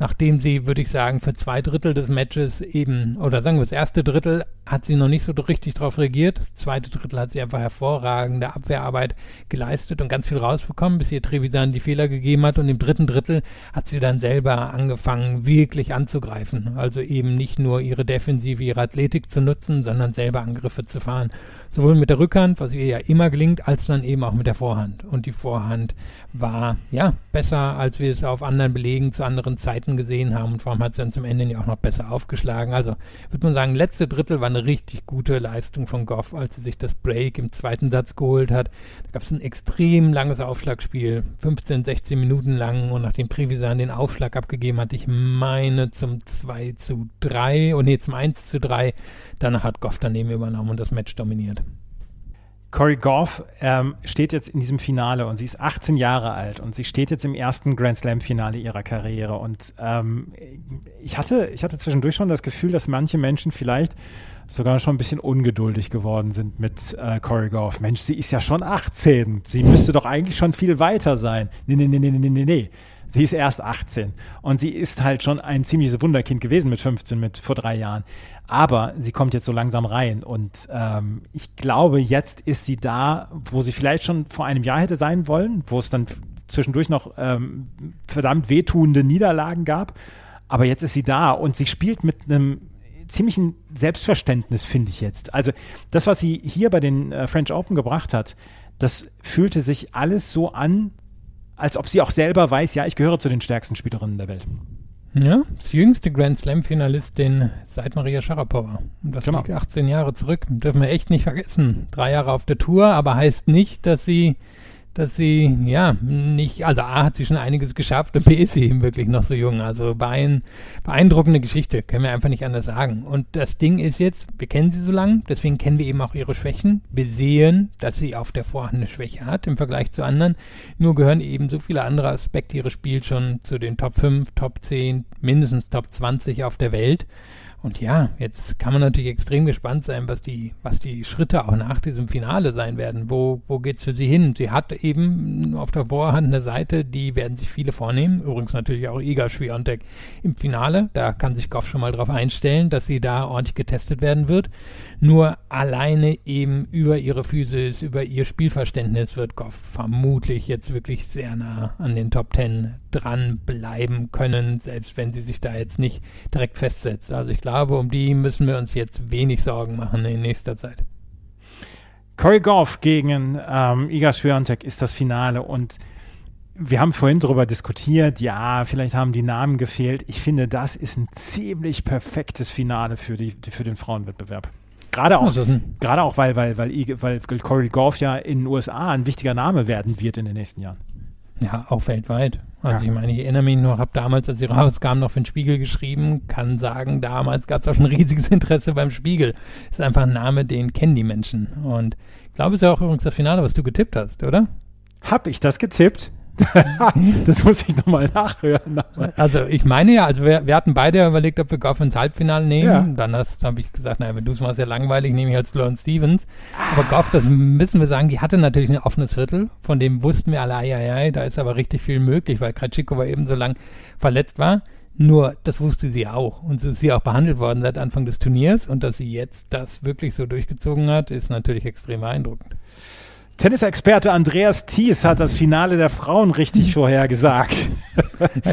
nachdem sie, würde ich sagen, für zwei Drittel des Matches eben, oder sagen wir das erste Drittel, hat sie noch nicht so richtig darauf reagiert. Das zweite Drittel hat sie einfach hervorragende Abwehrarbeit geleistet und ganz viel rausbekommen, bis ihr Trevisan die Fehler gegeben hat. Und im dritten Drittel hat sie dann selber angefangen, wirklich anzugreifen. Also eben nicht nur ihre Defensive, ihre Athletik zu nutzen, sondern selber Angriffe zu fahren. Sowohl mit der Rückhand, was ihr ja immer gelingt, als dann eben auch mit der Vorhand. Und die Vorhand war, ja, besser, als wir es auf anderen Belegen zu anderen Zeiten gesehen haben. Und vor allem hat sie dann zum Ende ja auch noch besser aufgeschlagen. Also würde man sagen, letzte Drittel war eine richtig gute Leistung von Goff, als sie sich das Break im zweiten Satz geholt hat. Da gab es ein extrem langes Aufschlagspiel, 15, 16 Minuten lang. Und nachdem Privisan den Aufschlag abgegeben hat, ich meine zum 2 zu 3, und nee, zum 1 zu 3, danach hat Goff daneben übernommen und das Match dominiert. Corey Goff ähm, steht jetzt in diesem Finale und sie ist 18 Jahre alt und sie steht jetzt im ersten Grand Slam-Finale ihrer Karriere. Und ähm, ich, hatte, ich hatte zwischendurch schon das Gefühl, dass manche Menschen vielleicht sogar schon ein bisschen ungeduldig geworden sind mit äh, Corey Goff. Mensch, sie ist ja schon 18. Sie müsste doch eigentlich schon viel weiter sein. Nee, nee, nee, nee, nee, nee, nee. Sie ist erst 18 und sie ist halt schon ein ziemliches Wunderkind gewesen mit 15, mit vor drei Jahren. Aber sie kommt jetzt so langsam rein und ähm, ich glaube, jetzt ist sie da, wo sie vielleicht schon vor einem Jahr hätte sein wollen, wo es dann zwischendurch noch ähm, verdammt wehtuende Niederlagen gab. Aber jetzt ist sie da und sie spielt mit einem ziemlichen Selbstverständnis, finde ich jetzt. Also das, was sie hier bei den äh, French Open gebracht hat, das fühlte sich alles so an, als ob sie auch selber weiß, ja, ich gehöre zu den stärksten Spielerinnen der Welt. Ja, das jüngste Grand Slam-Finalistin seit Maria Sharapova. Und das Genau. liegt 18 Jahre zurück. Dürfen wir echt nicht vergessen. Drei Jahre auf der Tour, aber heißt nicht, dass sie dass sie, ja, nicht, also A hat sie schon einiges geschafft und B ist sie eben wirklich noch so jung. Also beein, beeindruckende Geschichte, können wir einfach nicht anders sagen. Und das Ding ist jetzt, wir kennen sie so lange, deswegen kennen wir eben auch ihre Schwächen. Wir sehen, dass sie auf der Vorhand eine Schwäche hat im Vergleich zu anderen. Nur gehören eben so viele andere Aspekte ihres Spiels schon zu den Top 5, Top 10, mindestens Top 20 auf der Welt. Und ja, jetzt kann man natürlich extrem gespannt sein, was die, was die Schritte auch nach diesem Finale sein werden. Wo, wo geht's für sie hin? Sie hat eben auf der Vorhand eine Seite, die werden sich viele vornehmen. Übrigens natürlich auch Iga Swiatek im Finale. Da kann sich Goff schon mal drauf einstellen, dass sie da ordentlich getestet werden wird. Nur alleine eben über ihre Physis, über ihr Spielverständnis wird Goff vermutlich jetzt wirklich sehr nah an den Top Ten dranbleiben können, selbst wenn sie sich da jetzt nicht direkt festsetzt. Also ich glaube, um die müssen wir uns jetzt wenig Sorgen machen in nächster Zeit. Corey Goff gegen ähm, Iga Swiatek ist das Finale und wir haben vorhin darüber diskutiert, ja, vielleicht haben die Namen gefehlt. Ich finde, das ist ein ziemlich perfektes Finale für, die, für den Frauenwettbewerb. Gerade auch, Also, gerade auch weil, weil, weil, weil Corey Goff ja in den USA ein wichtiger Name werden wird in den nächsten Jahren. Ja, auch weltweit. Also Ja. ich meine, ich erinnere mich noch, habe damals, als sie rauskam, noch für den Spiegel geschrieben, kann sagen, damals gab es auch schon riesiges Interesse beim Spiegel. Ist einfach ein Name, den kennen die Menschen. Und ich glaube, es ist ja auch übrigens das Finale, was du getippt hast, oder? Hab ich das getippt? das muss ich nochmal nachhören. Also ich meine ja, also wir, wir hatten beide überlegt, ob wir Goff ins Halbfinale nehmen. Ja. Dann habe ich gesagt, naja, wenn du es machst, ja langweilig, nehme ich als halt Lawrence Stevens. Aber Goff, das müssen wir sagen, die hatte natürlich ein offenes Viertel. Von dem wussten wir alle, ai, ai, ai, da ist aber richtig viel möglich, weil Kratschikova eben so lang verletzt war. Nur, das wusste sie auch. Und so ist sie auch behandelt worden seit Anfang des Turniers. Und dass sie jetzt das wirklich so durchgezogen hat, ist natürlich extrem beeindruckend. Tennisexperte Andreas Thies hat das Finale der Frauen richtig vorhergesagt.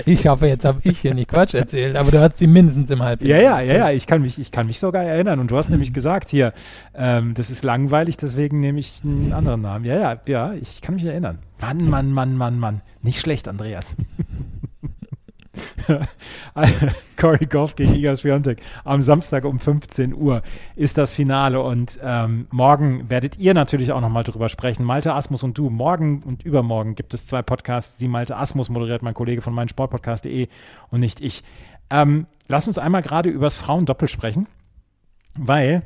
Ich hoffe, jetzt habe ich hier nicht Quatsch erzählt, aber du hast sie mindestens im Halbfinale. Ja, ja, ja, ja, ich kann mich, ich kann mich sogar erinnern. Und du hast nämlich gesagt hier, ähm, das ist langweilig, deswegen nehme ich einen anderen Namen. Ja, ja, ja, ich kann mich erinnern. Mann, Mann, Mann, Mann, Mann. Nicht schlecht, Andreas. Corey Goff gegen Iga Swiatek am Samstag um 15 Uhr ist das Finale und ähm, morgen werdet ihr natürlich auch nochmal drüber sprechen. Malte Asmus und du. Morgen und übermorgen gibt es zwei Podcasts. Sie Malte Asmus moderiert mein Kollege von meinsportpodcast.de und nicht ich. Ähm, lass uns einmal gerade über das Frauendoppel sprechen, weil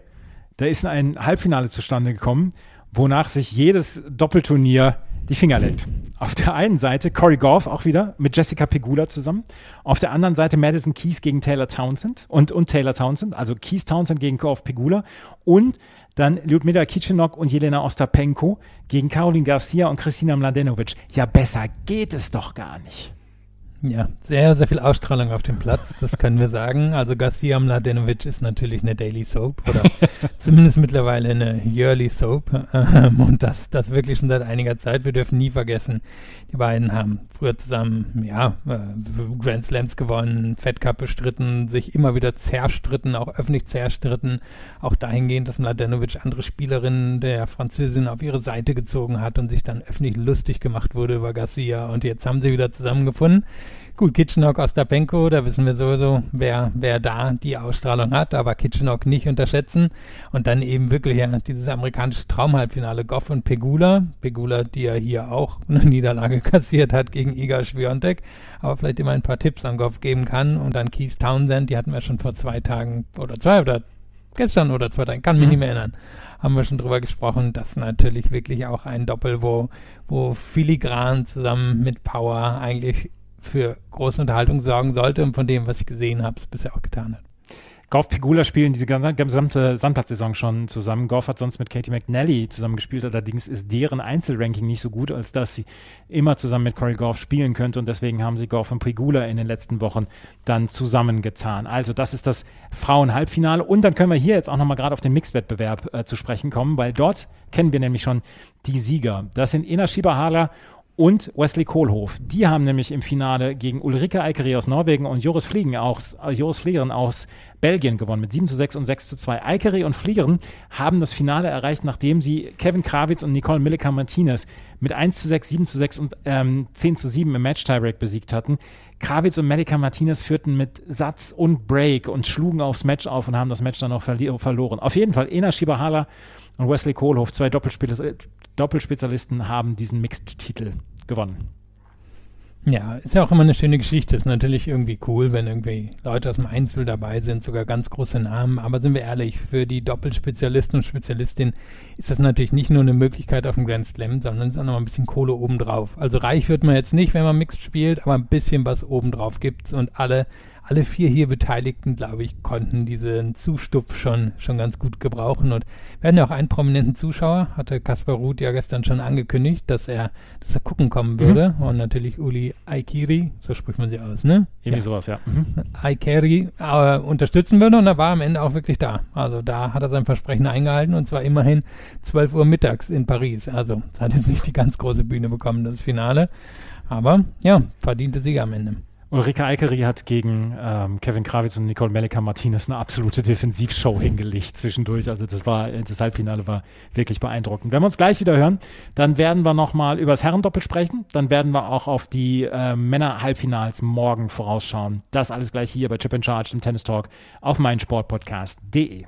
da ist ein Halbfinale zustande gekommen, wonach sich jedes Doppelturnier die Finger leckt. Auf der einen Seite Corey Goff auch wieder mit Jessica Pegula zusammen. Auf der anderen Seite Madison Keys gegen Taylor Townsend und, und Taylor Townsend, also Keys Townsend gegen Goff Pegula und dann Lyudmila Kichenok und Jelena Ostapenko gegen Caroline Garcia und Christina Mladenovic. Ja, besser geht es doch gar nicht. Ja, sehr, sehr viel Ausstrahlung auf dem Platz, das können wir sagen. Also Garcia Mladenovic ist natürlich eine Daily Soap oder zumindest mittlerweile eine Yearly Soap ähm, und das, das wirklich schon seit einiger Zeit. Wir dürfen nie vergessen, die beiden haben früher zusammen, ja, äh, Grand Slams gewonnen, Fed Cup bestritten, sich immer wieder zerstritten, auch öffentlich zerstritten, auch dahingehend, dass Mladenovic andere Spielerinnen der Französin auf ihre Seite gezogen hat und sich dann öffentlich lustig gemacht wurde über Garcia und jetzt haben sie wieder zusammengefunden. Gut, Kitchenok, Ostapenko, da wissen wir sowieso, wer, wer da die Ausstrahlung hat, aber Kitchenok nicht unterschätzen. Und dann eben wirklich ja, dieses amerikanische Traumhalbfinale Goff und Pegula. Pegula, die ja hier auch eine Niederlage kassiert hat gegen Iga Schwiontek, aber vielleicht immer ein paar Tipps an Goff geben kann. Und dann Keith Townsend, die hatten wir schon vor zwei Tagen oder zwei oder gestern oder zwei Tagen, kann mich mhm. nicht mehr erinnern, haben wir schon drüber gesprochen. Das ist natürlich wirklich auch ein Doppel, wo, wo filigran zusammen mit Power eigentlich für große Unterhaltung sorgen sollte und von dem, was ich gesehen habe, es bisher auch getan hat. Goff Pegula spielen diese gesamte Sandplatzsaison schon zusammen. Goff hat sonst mit Katie McNally zusammen gespielt, allerdings ist deren Einzelranking nicht so gut, als dass sie immer zusammen mit Corey Goff spielen könnte und deswegen haben sie Goff und Pegula in den letzten Wochen dann zusammengetan. Also das ist das Frauen-Halbfinale und dann können wir hier jetzt auch nochmal gerade auf den Mixed-Wettbewerb äh, zu sprechen kommen, weil dort kennen wir nämlich schon die Sieger. Das sind Ina Schieberhaler und Wesley Kohlhoff. Die haben nämlich im Finale gegen Ulrike Eikeri aus Norwegen und Joris Fliegen aus, äh, Joris Fliegeren aus Belgien gewonnen mit 7 zu 6 und 6 zu 2. Eikeri und Fliegeren haben das Finale erreicht, nachdem sie Kevin Krawitz und Nicole Millica Martinez mit 1 zu 6, 7 zu 6 und ähm, 10 zu 7 im Match-Tiebreak besiegt hatten. Krawitz und Medica Martinez führten mit Satz und Break und schlugen aufs Match auf und haben das Match dann auch verloren. Auf jeden Fall Ena Shibahala und Wesley Kohlhoff, zwei Doppelspezialisten, haben diesen Mixed-Titel gewonnen. Ja, ist ja auch immer eine schöne Geschichte. Ist natürlich irgendwie cool, wenn irgendwie Leute aus dem Einzel dabei sind, sogar ganz große Namen. Aber sind wir ehrlich, für die Doppelspezialisten und Spezialistin ist das natürlich nicht nur eine Möglichkeit auf dem Grand Slam, sondern es ist auch noch ein bisschen Kohle obendrauf. Also reich wird man jetzt nicht, wenn man Mixed spielt, aber ein bisschen was obendrauf gibt's und alle alle vier hier Beteiligten, glaube ich, konnten diesen Zustupf schon, schon ganz gut gebrauchen. Und wir hatten ja auch einen prominenten Zuschauer, hatte Kaspar Ruth ja gestern schon angekündigt, dass er, dass er gucken kommen würde. Mhm. Und natürlich Uli Aikiri, so spricht man sie aus, ne? Irgendwie ja. sowas, ja. Mhm. Aikiri äh, unterstützen würde und er war am Ende auch wirklich da. Also da hat er sein Versprechen eingehalten und zwar immerhin 12 Uhr mittags in Paris. Also hat jetzt nicht die ganz große Bühne bekommen, das Finale. Aber ja, verdiente Sieger am Ende. Ulrike Eikeri hat gegen ähm, Kevin Krawitz und Nicole Melika Martinez eine absolute Defensivshow hingelegt zwischendurch. Also das war, das Halbfinale war wirklich beeindruckend. Wenn wir uns gleich wieder hören, dann werden wir nochmal über das Herrendoppel sprechen. Dann werden wir auch auf die äh, Männer-Halbfinals morgen vorausschauen. Das alles gleich hier bei Chip and Charge im Tennis Talk auf meinsportpodcast.de.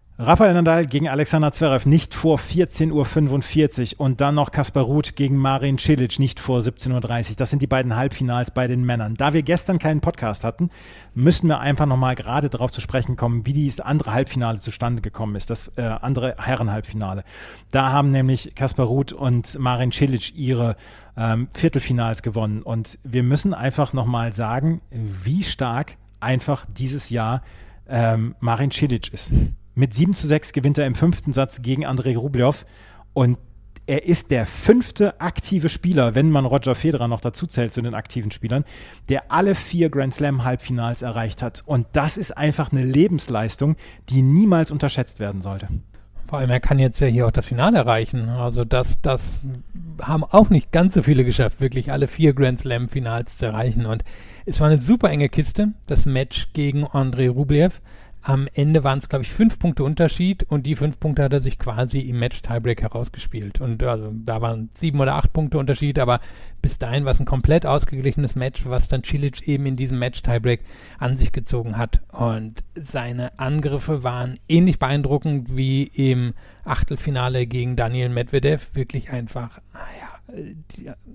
Rafael Nadal gegen Alexander Zverev nicht vor 14.45 Uhr und dann noch Kaspar Ruth gegen Marin Cilic nicht vor 17.30 Uhr. Das sind die beiden Halbfinals bei den Männern. Da wir gestern keinen Podcast hatten, müssen wir einfach nochmal gerade darauf zu sprechen kommen, wie dieses andere Halbfinale zustande gekommen ist, das äh, andere Herrenhalbfinale. Da haben nämlich Kaspar Ruth und Marin Cilic ihre ähm, Viertelfinals gewonnen und wir müssen einfach nochmal sagen, wie stark einfach dieses Jahr ähm, Marin Cilic ist. Mit 7 zu 6 gewinnt er im fünften Satz gegen Andrei Rublev und er ist der fünfte aktive Spieler, wenn man Roger Federer noch dazu zählt zu den aktiven Spielern, der alle vier Grand Slam Halbfinals erreicht hat. Und das ist einfach eine Lebensleistung, die niemals unterschätzt werden sollte. Vor allem, er kann jetzt ja hier auch das Finale erreichen. Also das, das haben auch nicht ganz so viele geschafft, wirklich alle vier Grand Slam Finals zu erreichen. Und es war eine super enge Kiste, das Match gegen Andrei Rublev. Am Ende waren es, glaube ich, fünf Punkte Unterschied und die fünf Punkte hat er sich quasi im Match Tiebreak herausgespielt. Und also da waren sieben oder acht Punkte Unterschied, aber bis dahin war es ein komplett ausgeglichenes Match, was dann Cilic eben in diesem Match Tiebreak an sich gezogen hat. Und seine Angriffe waren ähnlich beeindruckend wie im Achtelfinale gegen Daniel Medvedev. Wirklich einfach, naja,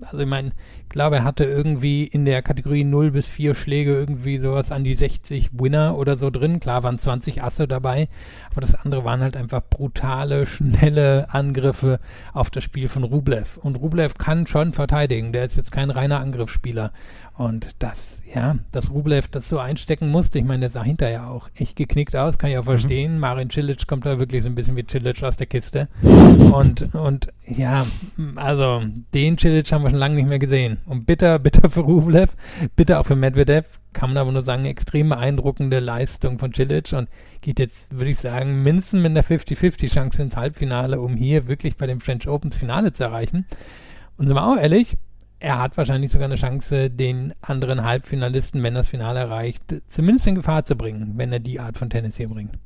also ich meine, ich glaube, er hatte irgendwie in der Kategorie 0 bis 4 Schläge irgendwie sowas an die 60 Winner oder so drin. Klar waren 20 Asse dabei, aber das andere waren halt einfach brutale, schnelle Angriffe auf das Spiel von Rublev. Und Rublev kann schon verteidigen, der ist jetzt kein reiner Angriffsspieler. Und das, ja, dass Rublev das so einstecken musste, ich meine, der sah hinterher auch echt geknickt aus, kann ich auch mhm. verstehen. Mhm. Marin Cilic kommt da wirklich so ein bisschen wie Cilic aus der Kiste. Und, und ja, also den Cilic haben wir schon lange nicht mehr gesehen. Und bitter, bitter für Rublev, bitter auch für Medvedev, kann man aber nur sagen, extrem beeindruckende Leistung von Cilic und geht jetzt, würde ich sagen, mindestens mit einer 50-50 Chance ins Halbfinale, um hier wirklich bei dem French Opens Finale zu erreichen. Und sind wir auch ehrlich, er hat wahrscheinlich sogar eine Chance, den anderen Halbfinalisten, wenn das Finale erreicht, zumindest in Gefahr zu bringen, wenn er die Art von Tennis hier bringt.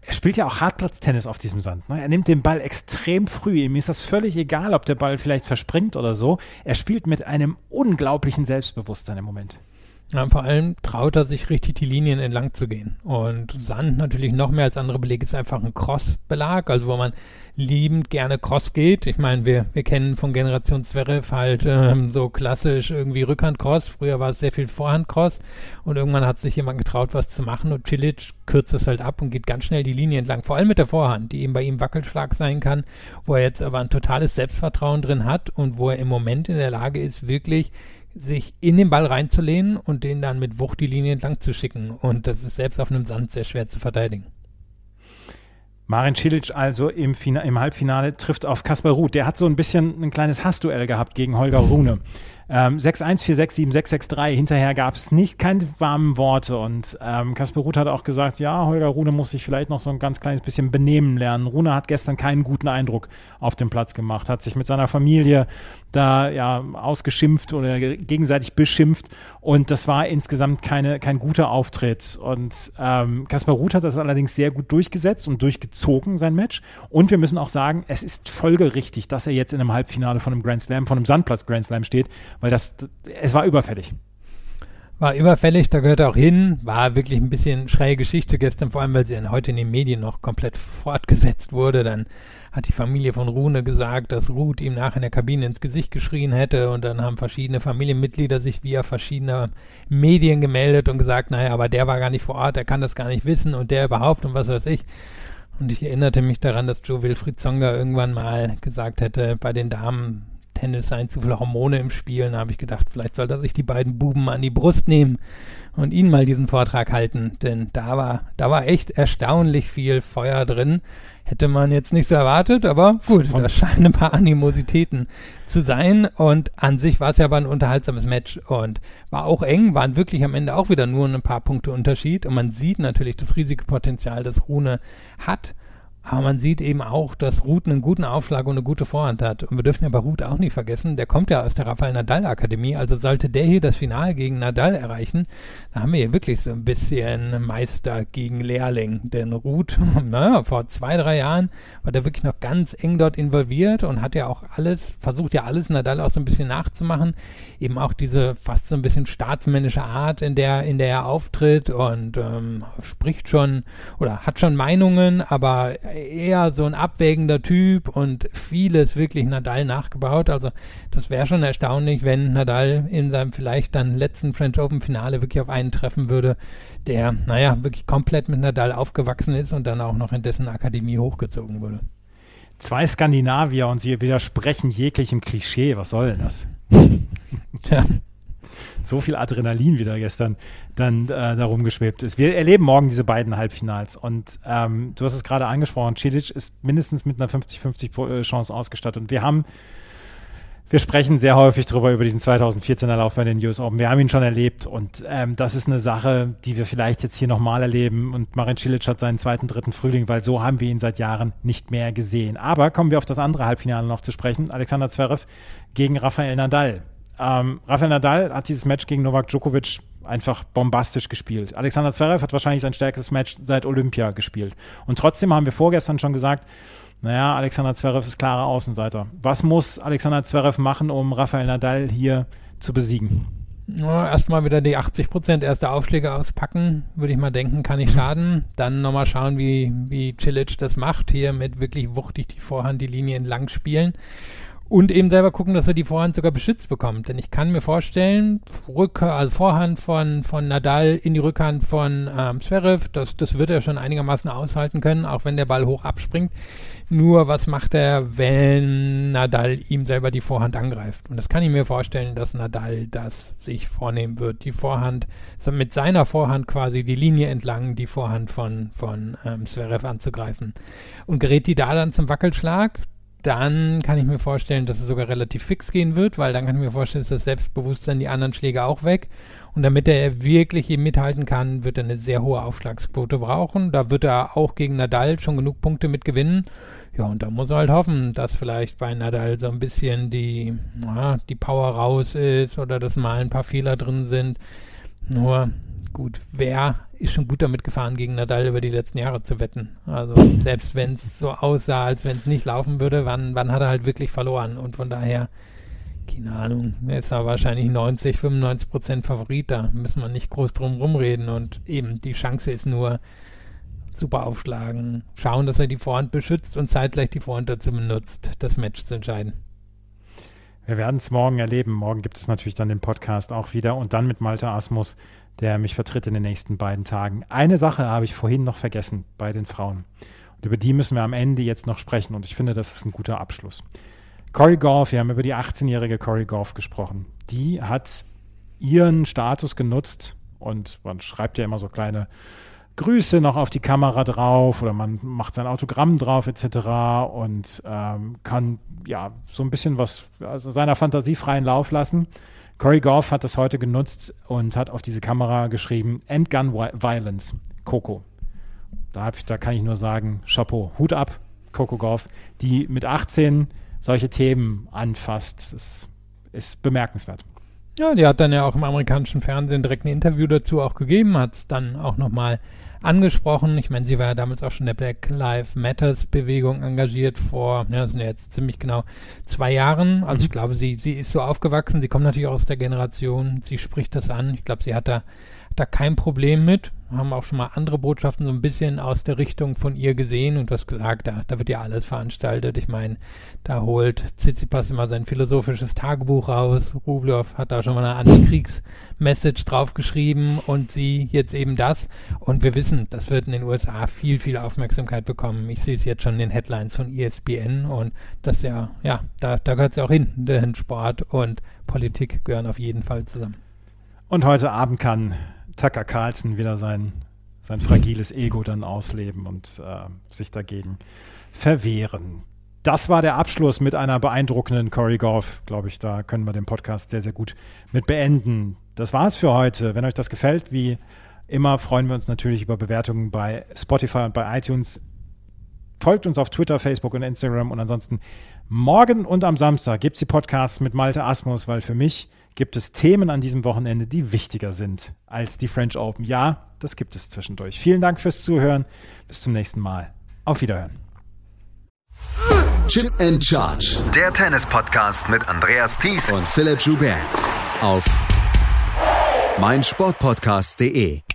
Er spielt ja auch Hartplatztennis auf diesem Sand. Ne? Er nimmt den Ball extrem früh. Ihm ist das völlig egal, ob der Ball vielleicht verspringt oder so. Er spielt mit einem unglaublichen Selbstbewusstsein im Moment. Ja, vor allem traut er sich richtig die Linien entlang zu gehen. Und Sand natürlich noch mehr als andere Belege ist einfach ein Cross-Belag, also wo man liebend gerne Cross geht. Ich meine, wir, wir kennen von Generation Zverev halt ähm, so klassisch irgendwie Rückhand-Cross. Früher war es sehr viel Vorhand-Cross und irgendwann hat sich jemand getraut, was zu machen und Cilic kürzt es halt ab und geht ganz schnell die Linie entlang. Vor allem mit der Vorhand, die eben bei ihm Wackelschlag sein kann, wo er jetzt aber ein totales Selbstvertrauen drin hat und wo er im Moment in der Lage ist, wirklich sich in den Ball reinzulehnen und den dann mit Wucht die Linie entlang zu schicken. Und das ist selbst auf einem Sand sehr schwer zu verteidigen. Marin Cilic also im, im, Halbfinale trifft auf Kaspar Ruth. Der hat so ein bisschen ein kleines Hassduell gehabt gegen Holger Rune. Ähm, 6-1, 4-6, 7, 6-6-3. Hinterher gab es nicht keine warmen Worte. Und ähm, Kasper Ruth hat auch gesagt, ja, Holger Rune muss sich vielleicht noch so ein ganz kleines bisschen benehmen lernen. Rune hat gestern keinen guten Eindruck auf dem Platz gemacht, hat sich mit seiner Familie da ja ausgeschimpft oder gegenseitig beschimpft. Und das war insgesamt keine, kein guter Auftritt. Und ähm, Kaspar Ruth hat das allerdings sehr gut durchgesetzt und durchgezogen, sein Match. Und wir müssen auch sagen, es ist folgerichtig, dass er jetzt in einem Halbfinale von einem Grand Slam, von einem Sandplatz Grand Slam steht, weil das, es war überfällig. War überfällig, da gehört er auch hin. War wirklich ein bisschen schräge Geschichte gestern, vor allem weil sie dann heute in den Medien noch komplett fortgesetzt wurde. Dann hat die Familie von Rune gesagt, dass Ruth ihm nach in der Kabine ins Gesicht geschrien hätte und dann haben verschiedene Familienmitglieder sich via verschiedener Medien gemeldet und gesagt, naja, aber der war gar nicht vor Ort, der kann das gar nicht wissen und der überhaupt und was weiß ich. Und ich erinnerte mich daran, dass Joe Wilfried Zonga irgendwann mal gesagt hätte, bei den Damen Tennis seien zu viele Hormone im Spiel. Da habe ich gedacht, vielleicht sollte er sich die beiden Buben an die Brust nehmen und ihnen mal diesen Vortrag halten. Denn da war, da war echt erstaunlich viel Feuer drin. Hätte man jetzt nicht so erwartet, aber gut, da scheinen ein paar Animositäten zu sein. Und an sich war es ja aber ein unterhaltsames Match und war auch eng, waren wirklich am Ende auch wieder nur ein paar Punkte Unterschied. Und man sieht natürlich das riesige Potenzial, das Rune hat. Aber man sieht eben auch, dass Ruth einen guten Aufschlag und eine gute Vorhand hat. Und wir dürfen ja bei Ruth auch nicht vergessen, der kommt ja aus der Rafael Nadal Akademie. Also sollte der hier das Finale gegen Nadal erreichen, da haben wir hier wirklich so ein bisschen Meister gegen Lehrling. Denn Ruth, naja, vor zwei, drei Jahren war der wirklich noch ganz eng dort involviert und hat ja auch alles, versucht ja alles Nadal auch so ein bisschen nachzumachen. Eben auch diese fast so ein bisschen staatsmännische Art, in der, in der er auftritt und ähm, spricht schon oder hat schon Meinungen, aber eher so ein abwägender Typ und vieles wirklich Nadal nachgebaut. Also das wäre schon erstaunlich, wenn Nadal in seinem vielleicht dann letzten French Open Finale wirklich auf einen treffen würde, der, naja, wirklich komplett mit Nadal aufgewachsen ist und dann auch noch in dessen Akademie hochgezogen wurde. Zwei Skandinavier und sie widersprechen jeglichem Klischee. Was soll denn das? Tja so viel Adrenalin wieder gestern dann äh, darum geschwebt ist. Wir erleben morgen diese beiden Halbfinals und ähm, du hast es gerade angesprochen, Cilic ist mindestens mit einer 50-50 Chance ausgestattet und wir haben wir sprechen sehr häufig darüber, über diesen 2014er Lauf bei den US Open. Wir haben ihn schon erlebt und ähm, das ist eine Sache, die wir vielleicht jetzt hier nochmal erleben. Und Marin Cilic hat seinen zweiten, dritten Frühling, weil so haben wir ihn seit Jahren nicht mehr gesehen. Aber kommen wir auf das andere Halbfinale noch zu sprechen. Alexander Zverev gegen Rafael Nadal. Ähm, Rafael Nadal hat dieses Match gegen Novak Djokovic einfach bombastisch gespielt. Alexander Zverev hat wahrscheinlich sein stärkstes Match seit Olympia gespielt. Und trotzdem haben wir vorgestern schon gesagt, naja, Alexander Zverev ist klarer Außenseiter. Was muss Alexander Zverev machen, um Rafael Nadal hier zu besiegen? Ja, erstmal wieder die 80 Prozent erste Aufschläge auspacken, würde ich mal denken, kann nicht schaden. Dann nochmal schauen, wie, wie Cilic das macht, hier mit wirklich wuchtig die Vorhand die Linie entlang spielen. Und eben selber gucken, dass er die Vorhand sogar beschützt bekommt. Denn ich kann mir vorstellen, Rück also Vorhand von, von Nadal in die Rückhand von ähm, Zverev, das, das wird er schon einigermaßen aushalten können, auch wenn der Ball hoch abspringt. Nur was macht er, wenn Nadal ihm selber die Vorhand angreift? Und das kann ich mir vorstellen, dass Nadal das sich vornehmen wird. Die Vorhand, mit seiner Vorhand quasi die Linie entlang, die Vorhand von, von ähm, Zverev anzugreifen. Und gerät die da dann zum Wackelschlag, dann kann ich mir vorstellen, dass es sogar relativ fix gehen wird, weil dann kann ich mir vorstellen, dass das Selbstbewusstsein die anderen Schläge auch weg. Und damit er wirklich eben mithalten kann, wird er eine sehr hohe Aufschlagsquote brauchen. Da wird er auch gegen Nadal schon genug Punkte mit gewinnen. Ja, und da muss er halt hoffen, dass vielleicht bei Nadal so ein bisschen die, na, die Power raus ist oder dass mal ein paar Fehler drin sind. Nur gut, wer ist schon gut damit gefahren, gegen Nadal über die letzten Jahre zu wetten. Also selbst wenn es so aussah, als wenn es nicht laufen würde, wann, wann hat er halt wirklich verloren? Und von daher, keine Ahnung, ist er wahrscheinlich 90, 95 Prozent Favorit, da müssen wir nicht groß drum rumreden. Und eben die Chance ist nur, super aufschlagen, schauen, dass er die Vorhand beschützt und zeitgleich die Vorhand dazu benutzt, das Match zu entscheiden. Wir werden es morgen erleben. Morgen gibt es natürlich dann den Podcast auch wieder und dann mit Malte Asmus, der mich vertritt in den nächsten beiden Tagen. Eine Sache habe ich vorhin noch vergessen bei den Frauen. Und über die müssen wir am Ende jetzt noch sprechen und ich finde, das ist ein guter Abschluss. Cory Goff, wir haben über die 18-jährige Cory Goff gesprochen. Die hat ihren Status genutzt und man schreibt ja immer so kleine Grüße noch auf die Kamera drauf oder man macht sein Autogramm drauf etc. und ähm, kann ja so ein bisschen was also seiner Fantasie freien Lauf lassen. Corey Goff hat das heute genutzt und hat auf diese Kamera geschrieben End Gun Violence, Coco. Da, ich, da kann ich nur sagen, Chapeau, Hut ab, Coco Goff, die mit 18 solche Themen anfasst. Das ist bemerkenswert. Ja, die hat dann ja auch im amerikanischen Fernsehen direkt ein Interview dazu auch gegeben, hat es dann auch nochmal angesprochen. Ich meine, sie war ja damals auch schon der Black Lives Matters Bewegung engagiert vor, ja, das sind ja jetzt ziemlich genau zwei Jahren. Also mhm. ich glaube, sie, sie ist so aufgewachsen, sie kommt natürlich auch aus der Generation, sie spricht das an. Ich glaube, sie hat da da kein Problem mit. Haben auch schon mal andere Botschaften so ein bisschen aus der Richtung von ihr gesehen und du hast gesagt, da, da wird ja alles veranstaltet. Ich meine, da holt Tsitsipas immer sein philosophisches Tagebuch raus. Rublev hat da schon mal eine Antikriegs-Message draufgeschrieben und sie jetzt eben das. Und wir wissen, das wird in den USA viel, viel Aufmerksamkeit bekommen. Ich sehe es jetzt schon in den Headlines von ESPN und das ja, ja, da, da gehört es ja auch hin. Denn Sport und Politik gehören auf jeden Fall zusammen. Und heute Abend kann Tucker Carlson wieder sein, sein fragiles Ego dann ausleben und äh, sich dagegen verwehren. Das war der Abschluss mit einer beeindruckenden Corey Goff, glaube ich. Da können wir den Podcast sehr, sehr gut mit beenden. Das war's für heute. Wenn euch das gefällt, wie immer, freuen wir uns natürlich über Bewertungen bei Spotify und bei iTunes. Folgt uns auf Twitter, Facebook und Instagram und ansonsten morgen und am Samstag gibt es die Podcasts mit Malte Asmus, weil für mich gibt es Themen an diesem Wochenende, die wichtiger sind als die French Open. Ja, das gibt es zwischendurch. Vielen Dank fürs Zuhören. Bis zum nächsten Mal. Auf Wiederhören. Chip and Charge. Der Tennis-Podcast mit Andreas Thies und Philipp Joubert. Auf meinsportpodcast.de.